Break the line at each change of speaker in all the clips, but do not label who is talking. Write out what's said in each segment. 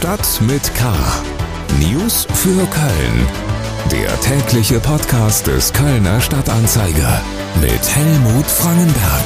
Stadt mit K. News für Köln. Der tägliche Podcast des Kölner Stadtanzeiger mit Helmut Frangenberg.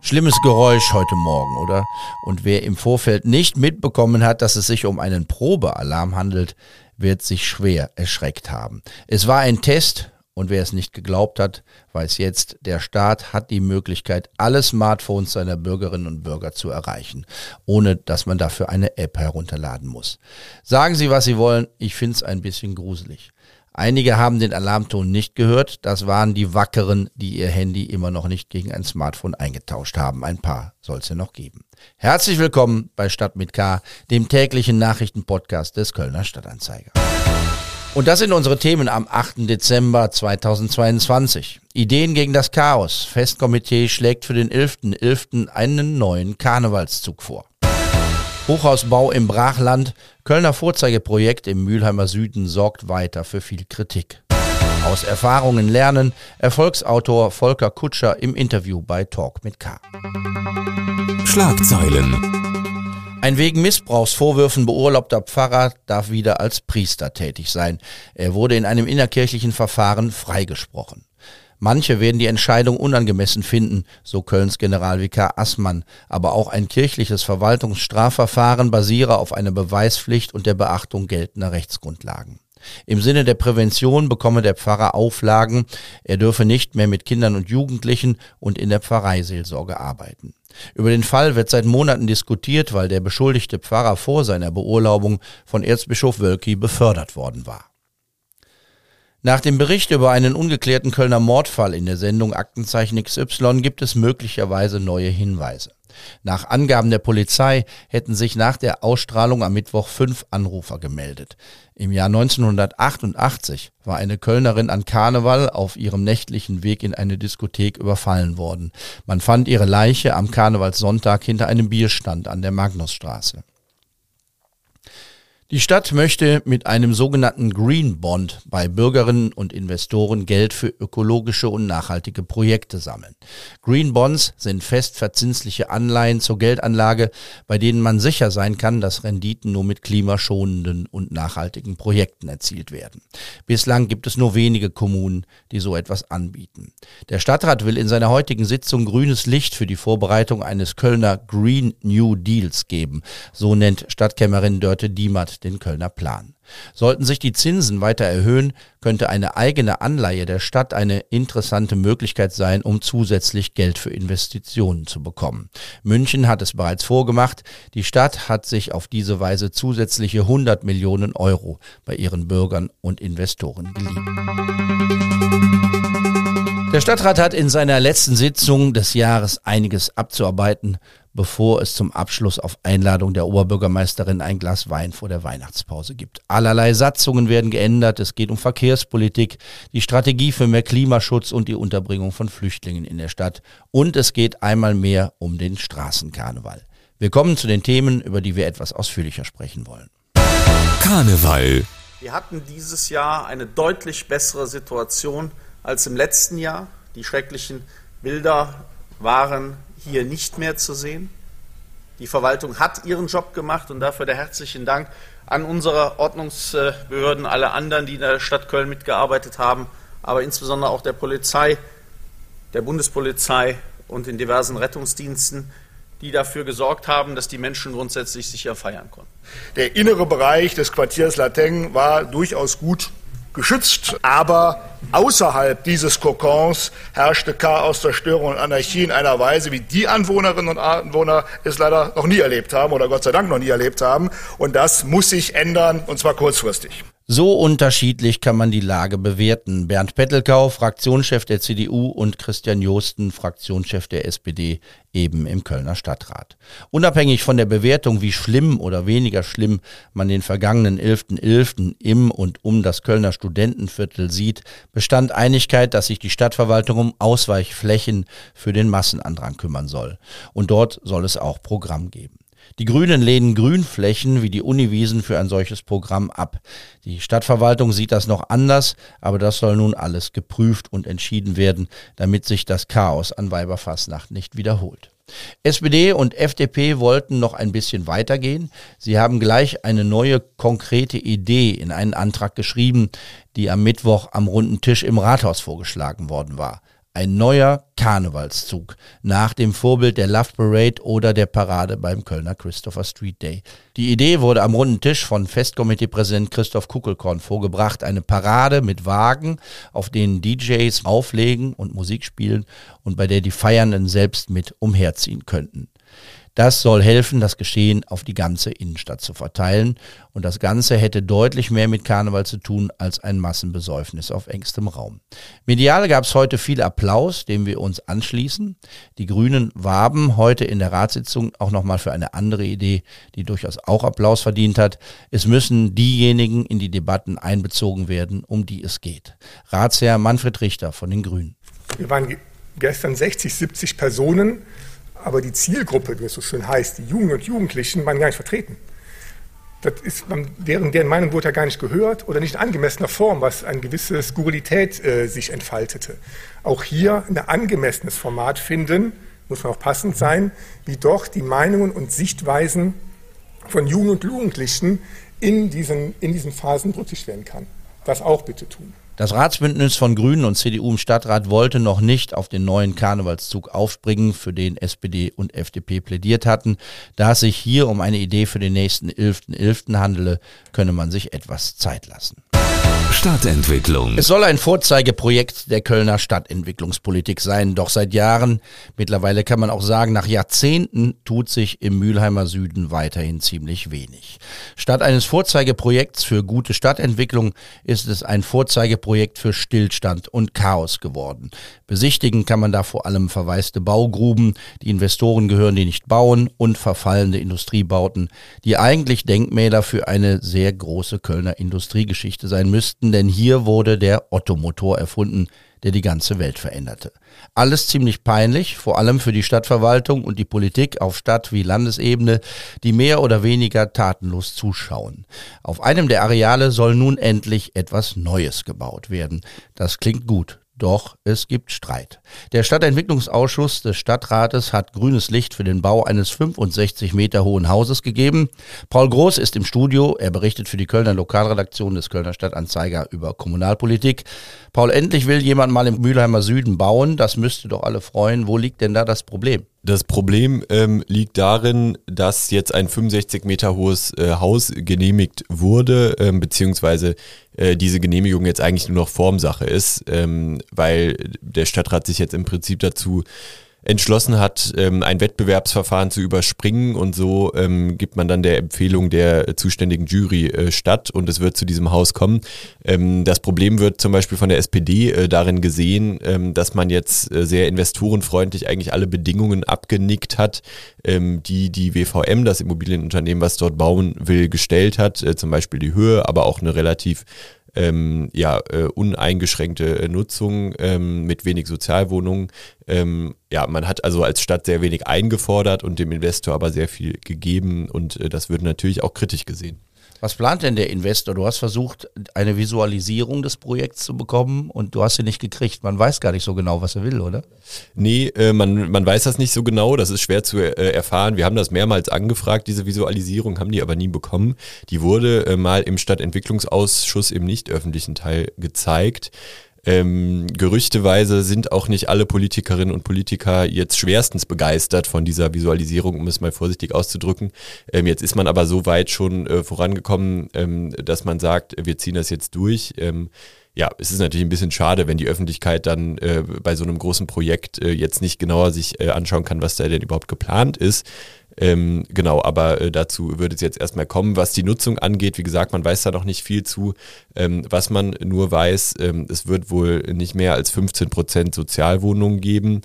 Schlimmes Geräusch heute Morgen, oder? Und wer im Vorfeld nicht mitbekommen hat, dass es sich um einen Probealarm handelt, wird sich schwer erschreckt haben. Es war ein Test und wer es nicht geglaubt hat, weiß jetzt, der Staat hat die Möglichkeit, alle Smartphones seiner Bürgerinnen und Bürger zu erreichen, ohne dass man dafür eine App herunterladen muss. Sagen Sie, was Sie wollen, ich finde es ein bisschen gruselig. Einige haben den Alarmton nicht gehört. Das waren die Wackeren, die ihr Handy immer noch nicht gegen ein Smartphone eingetauscht haben. Ein paar soll es ja noch geben. Herzlich willkommen bei Stadt mit K, dem täglichen Nachrichtenpodcast des Kölner Stadtanzeiger. Und das sind unsere Themen am 8. Dezember 2022. Ideen gegen das Chaos. Festkomitee schlägt für den 11.11. .11. einen neuen Karnevalszug vor. Hochhausbau im Brachland. Kölner Vorzeigeprojekt im Mülheimer Süden sorgt weiter für viel Kritik. Aus Erfahrungen lernen. Erfolgsautor Volker Kutscher im Interview bei Talk mit K.
Schlagzeilen.
Ein wegen Missbrauchsvorwürfen beurlaubter Pfarrer darf wieder als Priester tätig sein. Er wurde in einem innerkirchlichen Verfahren freigesprochen. Manche werden die Entscheidung unangemessen finden, so Kölns Generalvikar Assmann, aber auch ein kirchliches Verwaltungsstrafverfahren basiere auf einer Beweispflicht und der Beachtung geltender Rechtsgrundlagen. Im Sinne der Prävention bekomme der Pfarrer Auflagen, er dürfe nicht mehr mit Kindern und Jugendlichen und in der Pfarreiseelsorge arbeiten. Über den Fall wird seit Monaten diskutiert, weil der beschuldigte Pfarrer vor seiner Beurlaubung von Erzbischof Wölki befördert worden war. Nach dem Bericht über einen ungeklärten Kölner Mordfall in der Sendung Aktenzeichen XY gibt es möglicherweise neue Hinweise. Nach Angaben der Polizei hätten sich nach der Ausstrahlung am Mittwoch fünf Anrufer gemeldet. Im Jahr 1988 war eine Kölnerin an Karneval auf ihrem nächtlichen Weg in eine Diskothek überfallen worden. Man fand ihre Leiche am Karnevalssonntag hinter einem Bierstand an der Magnusstraße. Die Stadt möchte mit einem sogenannten Green Bond bei Bürgerinnen und Investoren Geld für ökologische und nachhaltige Projekte sammeln. Green Bonds sind fest verzinsliche Anleihen zur Geldanlage, bei denen man sicher sein kann, dass Renditen nur mit klimaschonenden und nachhaltigen Projekten erzielt werden. Bislang gibt es nur wenige Kommunen, die so etwas anbieten. Der Stadtrat will in seiner heutigen Sitzung grünes Licht für die Vorbereitung eines Kölner Green New Deals geben. So nennt Stadtkämmerin Dörte Diemert den Kölner Plan. Sollten sich die Zinsen weiter erhöhen, könnte eine eigene Anleihe der Stadt eine interessante Möglichkeit sein, um zusätzlich Geld für Investitionen zu bekommen. München hat es bereits vorgemacht. Die Stadt hat sich auf diese Weise zusätzliche 100 Millionen Euro bei ihren Bürgern und Investoren geliehen. Der Stadtrat hat in seiner letzten Sitzung des Jahres einiges abzuarbeiten bevor es zum Abschluss auf Einladung der Oberbürgermeisterin ein Glas Wein vor der Weihnachtspause gibt. Allerlei Satzungen werden geändert. Es geht um Verkehrspolitik, die Strategie für mehr Klimaschutz und die Unterbringung von Flüchtlingen in der Stadt. Und es geht einmal mehr um den Straßenkarneval. Wir kommen zu den Themen, über die wir etwas ausführlicher sprechen wollen.
Karneval.
Wir hatten dieses Jahr eine deutlich bessere Situation als im letzten Jahr. Die schrecklichen Bilder waren hier nicht mehr zu sehen. Die Verwaltung hat ihren Job gemacht und dafür der herzlichen Dank an unsere Ordnungsbehörden, alle anderen, die in der Stadt Köln mitgearbeitet haben, aber insbesondere auch der Polizei, der Bundespolizei und den diversen Rettungsdiensten, die dafür gesorgt haben, dass die Menschen grundsätzlich sicher feiern konnten.
Der innere Bereich des Quartiers Lateng war durchaus gut geschützt, aber außerhalb dieses Kokons herrschte Chaos, Zerstörung und Anarchie in einer Weise, wie die Anwohnerinnen und Anwohner es leider noch nie erlebt haben oder Gott sei Dank noch nie erlebt haben. Und das muss sich ändern, und zwar kurzfristig.
So unterschiedlich kann man die Lage bewerten. Bernd Pettelkau, Fraktionschef der CDU und Christian Josten, Fraktionschef der SPD, eben im Kölner Stadtrat. Unabhängig von der Bewertung, wie schlimm oder weniger schlimm man den vergangenen 11.11. .11. im und um das Kölner Studentenviertel sieht, bestand Einigkeit, dass sich die Stadtverwaltung um Ausweichflächen für den Massenandrang kümmern soll. Und dort soll es auch Programm geben. Die Grünen lehnen Grünflächen wie die Uniwiesen für ein solches Programm ab. Die Stadtverwaltung sieht das noch anders, aber das soll nun alles geprüft und entschieden werden, damit sich das Chaos an Weiberfassnacht nicht wiederholt. SPD und FDP wollten noch ein bisschen weitergehen. Sie haben gleich eine neue konkrete Idee in einen Antrag geschrieben, die am Mittwoch am runden Tisch im Rathaus vorgeschlagen worden war. Ein neuer Karnevalszug nach dem Vorbild der Love Parade oder der Parade beim Kölner Christopher Street Day. Die Idee wurde am runden Tisch von Festkomiteepräsident Christoph Kuckelkorn vorgebracht. Eine Parade mit Wagen, auf denen DJs auflegen und Musik spielen und bei der die Feiernden selbst mit umherziehen könnten. Das soll helfen, das Geschehen auf die ganze Innenstadt zu verteilen. Und das Ganze hätte deutlich mehr mit Karneval zu tun als ein Massenbesäufnis auf engstem Raum. Medial gab es heute viel Applaus, dem wir uns anschließen. Die Grünen warben heute in der Ratssitzung auch nochmal für eine andere Idee, die durchaus auch Applaus verdient hat. Es müssen diejenigen in die Debatten einbezogen werden, um die es geht. Ratsherr Manfred Richter von den Grünen.
Wir waren gestern 60, 70 Personen aber die Zielgruppe, wie es so schön heißt, die Jugend und Jugendlichen, waren gar nicht vertreten. Das ist, deren, deren Meinung wurde ja gar nicht gehört oder nicht in angemessener Form, was eine gewisse Skurrilität äh, sich entfaltete. Auch hier ein angemessenes Format finden, muss man auch passend sein, wie doch die Meinungen und Sichtweisen von Jugend und Jugendlichen in diesen, in diesen Phasen berücksichtigt werden kann. Das auch bitte tun.
Das Ratsbündnis von Grünen und CDU im Stadtrat wollte noch nicht auf den neuen Karnevalszug aufspringen, für den SPD und FDP plädiert hatten. Da es sich hier um eine Idee für den nächsten 11.11. .11. handele, könne man sich etwas Zeit lassen.
Stadtentwicklung.
Es soll ein Vorzeigeprojekt der Kölner Stadtentwicklungspolitik sein, doch seit Jahren, mittlerweile kann man auch sagen, nach Jahrzehnten tut sich im Mülheimer Süden weiterhin ziemlich wenig. Statt eines Vorzeigeprojekts für gute Stadtentwicklung ist es ein Vorzeigeprojekt für Stillstand und Chaos geworden. Besichtigen kann man da vor allem verwaiste Baugruben, die Investoren gehören, die nicht bauen und verfallende Industriebauten, die eigentlich Denkmäler für eine sehr große Kölner Industriegeschichte sein müssten Geschichten, denn hier wurde der Ottomotor erfunden, der die ganze Welt veränderte. Alles ziemlich peinlich, vor allem für die Stadtverwaltung und die Politik auf Stadt- wie Landesebene, die mehr oder weniger tatenlos zuschauen. Auf einem der Areale soll nun endlich etwas Neues gebaut werden. Das klingt gut. Doch es gibt Streit. Der Stadtentwicklungsausschuss des Stadtrates hat grünes Licht für den Bau eines 65 Meter hohen Hauses gegeben. Paul Groß ist im Studio. Er berichtet für die Kölner Lokalredaktion des Kölner Stadtanzeiger über Kommunalpolitik. Paul, endlich will jemand mal im Mülheimer Süden bauen. Das müsste doch alle freuen. Wo liegt denn da das Problem?
Das Problem ähm, liegt darin, dass jetzt ein 65 Meter hohes äh, Haus genehmigt wurde, ähm, beziehungsweise äh, diese Genehmigung jetzt eigentlich nur noch Formsache ist, ähm, weil der Stadtrat sich jetzt im Prinzip dazu entschlossen hat, ähm, ein Wettbewerbsverfahren zu überspringen und so ähm, gibt man dann der Empfehlung der zuständigen Jury äh, statt und es wird zu diesem Haus kommen. Ähm, das Problem wird zum Beispiel von der SPD äh, darin gesehen, dass man jetzt äh, sehr investorenfreundlich eigentlich alle Bedingungen abgenickt hat, die die WVM, das Immobilienunternehmen, was dort bauen will, gestellt hat, zum Beispiel die Höhe, aber auch eine relativ ähm, ja, äh, uneingeschränkte äh, Nutzung ähm, mit wenig Sozialwohnungen. Ähm, ja, man hat also als Stadt sehr wenig eingefordert und dem Investor aber sehr viel gegeben und äh, das wird natürlich auch kritisch gesehen.
Was plant denn der Investor? Du hast versucht, eine Visualisierung des Projekts zu bekommen und du hast sie nicht gekriegt. Man weiß gar nicht so genau, was er will, oder?
Nee, äh, man, man weiß das nicht so genau. Das ist schwer zu äh, erfahren. Wir haben das mehrmals angefragt, diese Visualisierung, haben die aber nie bekommen. Die wurde äh, mal im Stadtentwicklungsausschuss im nicht öffentlichen Teil gezeigt. Ähm, gerüchteweise sind auch nicht alle Politikerinnen und Politiker jetzt schwerstens begeistert von dieser Visualisierung, um es mal vorsichtig auszudrücken. Ähm, jetzt ist man aber so weit schon äh, vorangekommen, ähm, dass man sagt, wir ziehen das jetzt durch. Ähm, ja, es ist natürlich ein bisschen schade, wenn die Öffentlichkeit dann äh, bei so einem großen Projekt äh, jetzt nicht genauer sich äh, anschauen kann, was da denn überhaupt geplant ist. Ähm, genau, aber äh, dazu würde es jetzt erstmal kommen. Was die Nutzung angeht, wie gesagt, man weiß da noch nicht viel zu. Ähm, was man nur weiß, ähm, es wird wohl nicht mehr als 15 Prozent Sozialwohnungen geben.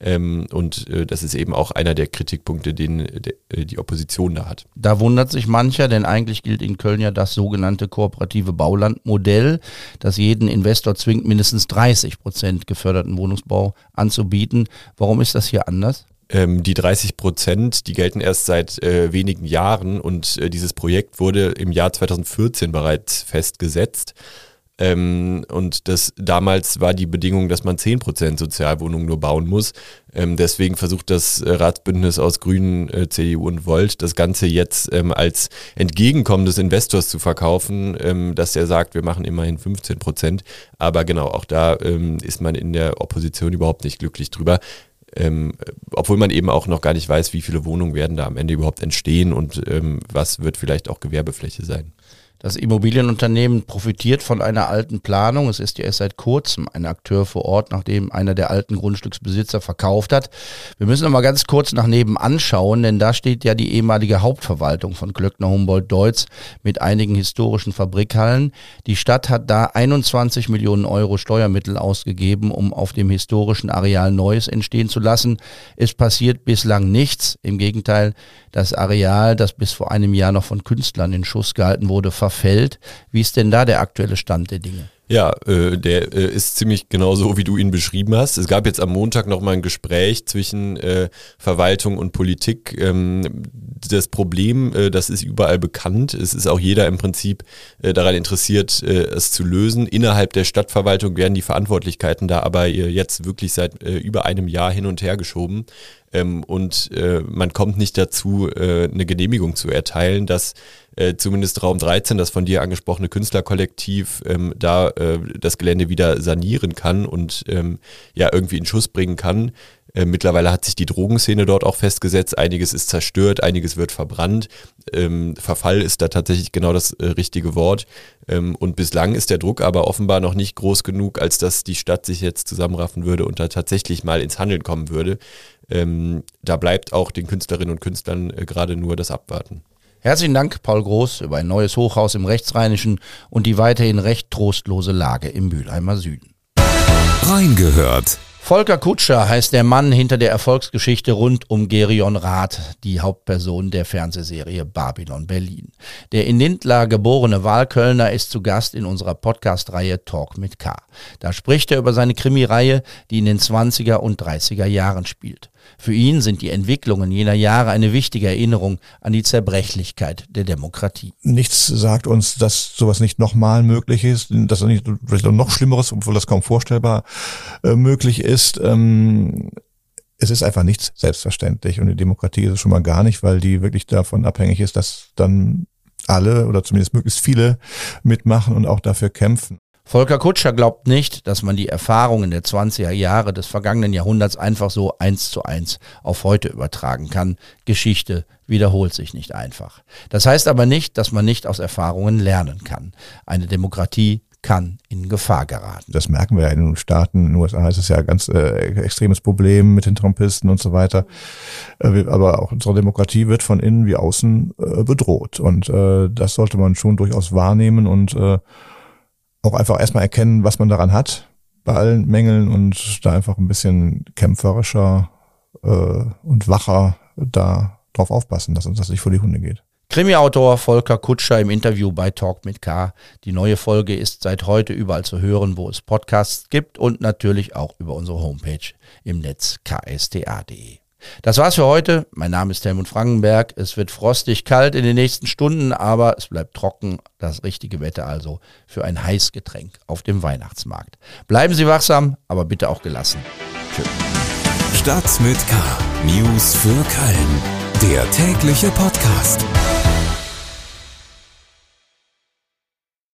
Ähm, und äh, das ist eben auch einer der Kritikpunkte, den de, äh, die Opposition da hat.
Da wundert sich mancher, denn eigentlich gilt in Köln ja das sogenannte kooperative Baulandmodell, das jeden Investor zwingt, mindestens 30 Prozent geförderten Wohnungsbau anzubieten. Warum ist das hier anders?
Ähm, die 30 Prozent, die gelten erst seit äh, wenigen Jahren und äh, dieses Projekt wurde im Jahr 2014 bereits festgesetzt. Ähm, und das damals war die Bedingung, dass man 10% Sozialwohnungen nur bauen muss. Ähm, deswegen versucht das äh, Ratsbündnis aus Grünen, äh, CDU und Volt das Ganze jetzt ähm, als Entgegenkommen des Investors zu verkaufen, ähm, dass er sagt, wir machen immerhin 15 Prozent. Aber genau, auch da ähm, ist man in der Opposition überhaupt nicht glücklich drüber. Ähm, obwohl man eben auch noch gar nicht weiß, wie viele Wohnungen werden da am Ende überhaupt entstehen und ähm, was wird vielleicht auch Gewerbefläche sein.
Das Immobilienunternehmen profitiert von einer alten Planung. Es ist ja erst seit kurzem ein Akteur vor Ort, nachdem einer der alten Grundstücksbesitzer verkauft hat. Wir müssen noch mal ganz kurz nach nebenan schauen, denn da steht ja die ehemalige Hauptverwaltung von Glöckner Humboldt Deutz mit einigen historischen Fabrikhallen. Die Stadt hat da 21 Millionen Euro Steuermittel ausgegeben, um auf dem historischen Areal Neues entstehen zu lassen. Es passiert bislang nichts. Im Gegenteil, das Areal, das bis vor einem Jahr noch von Künstlern in Schuss gehalten wurde, verfällt. Wie ist denn da der aktuelle Stand der Dinge?
Ja, äh, der äh, ist ziemlich genau so, wie du ihn beschrieben hast. Es gab jetzt am Montag nochmal ein Gespräch zwischen äh, Verwaltung und Politik. Ähm, das Problem, äh, das ist überall bekannt. Es ist auch jeder im Prinzip äh, daran interessiert, äh, es zu lösen. Innerhalb der Stadtverwaltung werden die Verantwortlichkeiten da aber äh, jetzt wirklich seit äh, über einem Jahr hin und her geschoben. Ähm, und äh, man kommt nicht dazu, äh, eine Genehmigung zu erteilen, dass äh, zumindest Raum 13, das von dir angesprochene Künstlerkollektiv, ähm, da äh, das Gelände wieder sanieren kann und ähm, ja irgendwie in Schuss bringen kann. Äh, mittlerweile hat sich die Drogenszene dort auch festgesetzt. Einiges ist zerstört, einiges wird verbrannt. Ähm, Verfall ist da tatsächlich genau das äh, richtige Wort. Ähm, und bislang ist der Druck aber offenbar noch nicht groß genug, als dass die Stadt sich jetzt zusammenraffen würde und da tatsächlich mal ins Handeln kommen würde. Ähm, da bleibt auch den Künstlerinnen und Künstlern äh, gerade nur das Abwarten.
Herzlichen Dank, Paul Groß, über ein neues Hochhaus im Rechtsrheinischen und die weiterhin recht trostlose Lage im Mülheimer Süden.
Reingehört.
Volker Kutscher heißt der Mann hinter der Erfolgsgeschichte rund um Gerion Rath, die Hauptperson der Fernsehserie Babylon Berlin. Der in Lindlar geborene Wahlkölner ist zu Gast in unserer Podcast-Reihe Talk mit K. Da spricht er über seine Krimireihe, die in den 20er und 30er Jahren spielt. Für ihn sind die Entwicklungen jener Jahre eine wichtige Erinnerung an die Zerbrechlichkeit der Demokratie.
Nichts sagt uns, dass sowas nicht nochmal möglich ist, dass nicht noch Schlimmeres, obwohl das kaum vorstellbar äh, möglich ist. Ähm, es ist einfach nichts selbstverständlich und die Demokratie ist es schon mal gar nicht, weil die wirklich davon abhängig ist, dass dann alle oder zumindest möglichst viele mitmachen und auch dafür kämpfen.
Volker Kutscher glaubt nicht, dass man die Erfahrungen der 20er Jahre des vergangenen Jahrhunderts einfach so eins zu eins auf heute übertragen kann. Geschichte wiederholt sich nicht einfach. Das heißt aber nicht, dass man nicht aus Erfahrungen lernen kann. Eine Demokratie kann in Gefahr geraten.
Das merken wir ja in den Staaten. In den USA ist es ja ein ganz äh, extremes Problem mit den Trumpisten und so weiter. Äh, aber auch unsere Demokratie wird von innen wie außen äh, bedroht. Und äh, das sollte man schon durchaus wahrnehmen und äh, auch einfach erstmal erkennen, was man daran hat, bei allen Mängeln und da einfach ein bisschen kämpferischer äh, und wacher da drauf aufpassen, dass uns das nicht vor die Hunde geht.
Krimi-Autor Volker Kutscher im Interview bei Talk mit K. Die neue Folge ist seit heute überall zu hören, wo es Podcasts gibt und natürlich auch über unsere Homepage im Netz ksta.de. Das war's für heute. Mein Name ist Helmut Frankenberg. Es wird frostig kalt in den nächsten Stunden, aber es bleibt trocken. Das richtige Wetter also für ein Heißgetränk auf dem Weihnachtsmarkt. Bleiben Sie wachsam, aber bitte auch gelassen.
Tschüss. Stadt mit K. News für Köln. Der tägliche Podcast.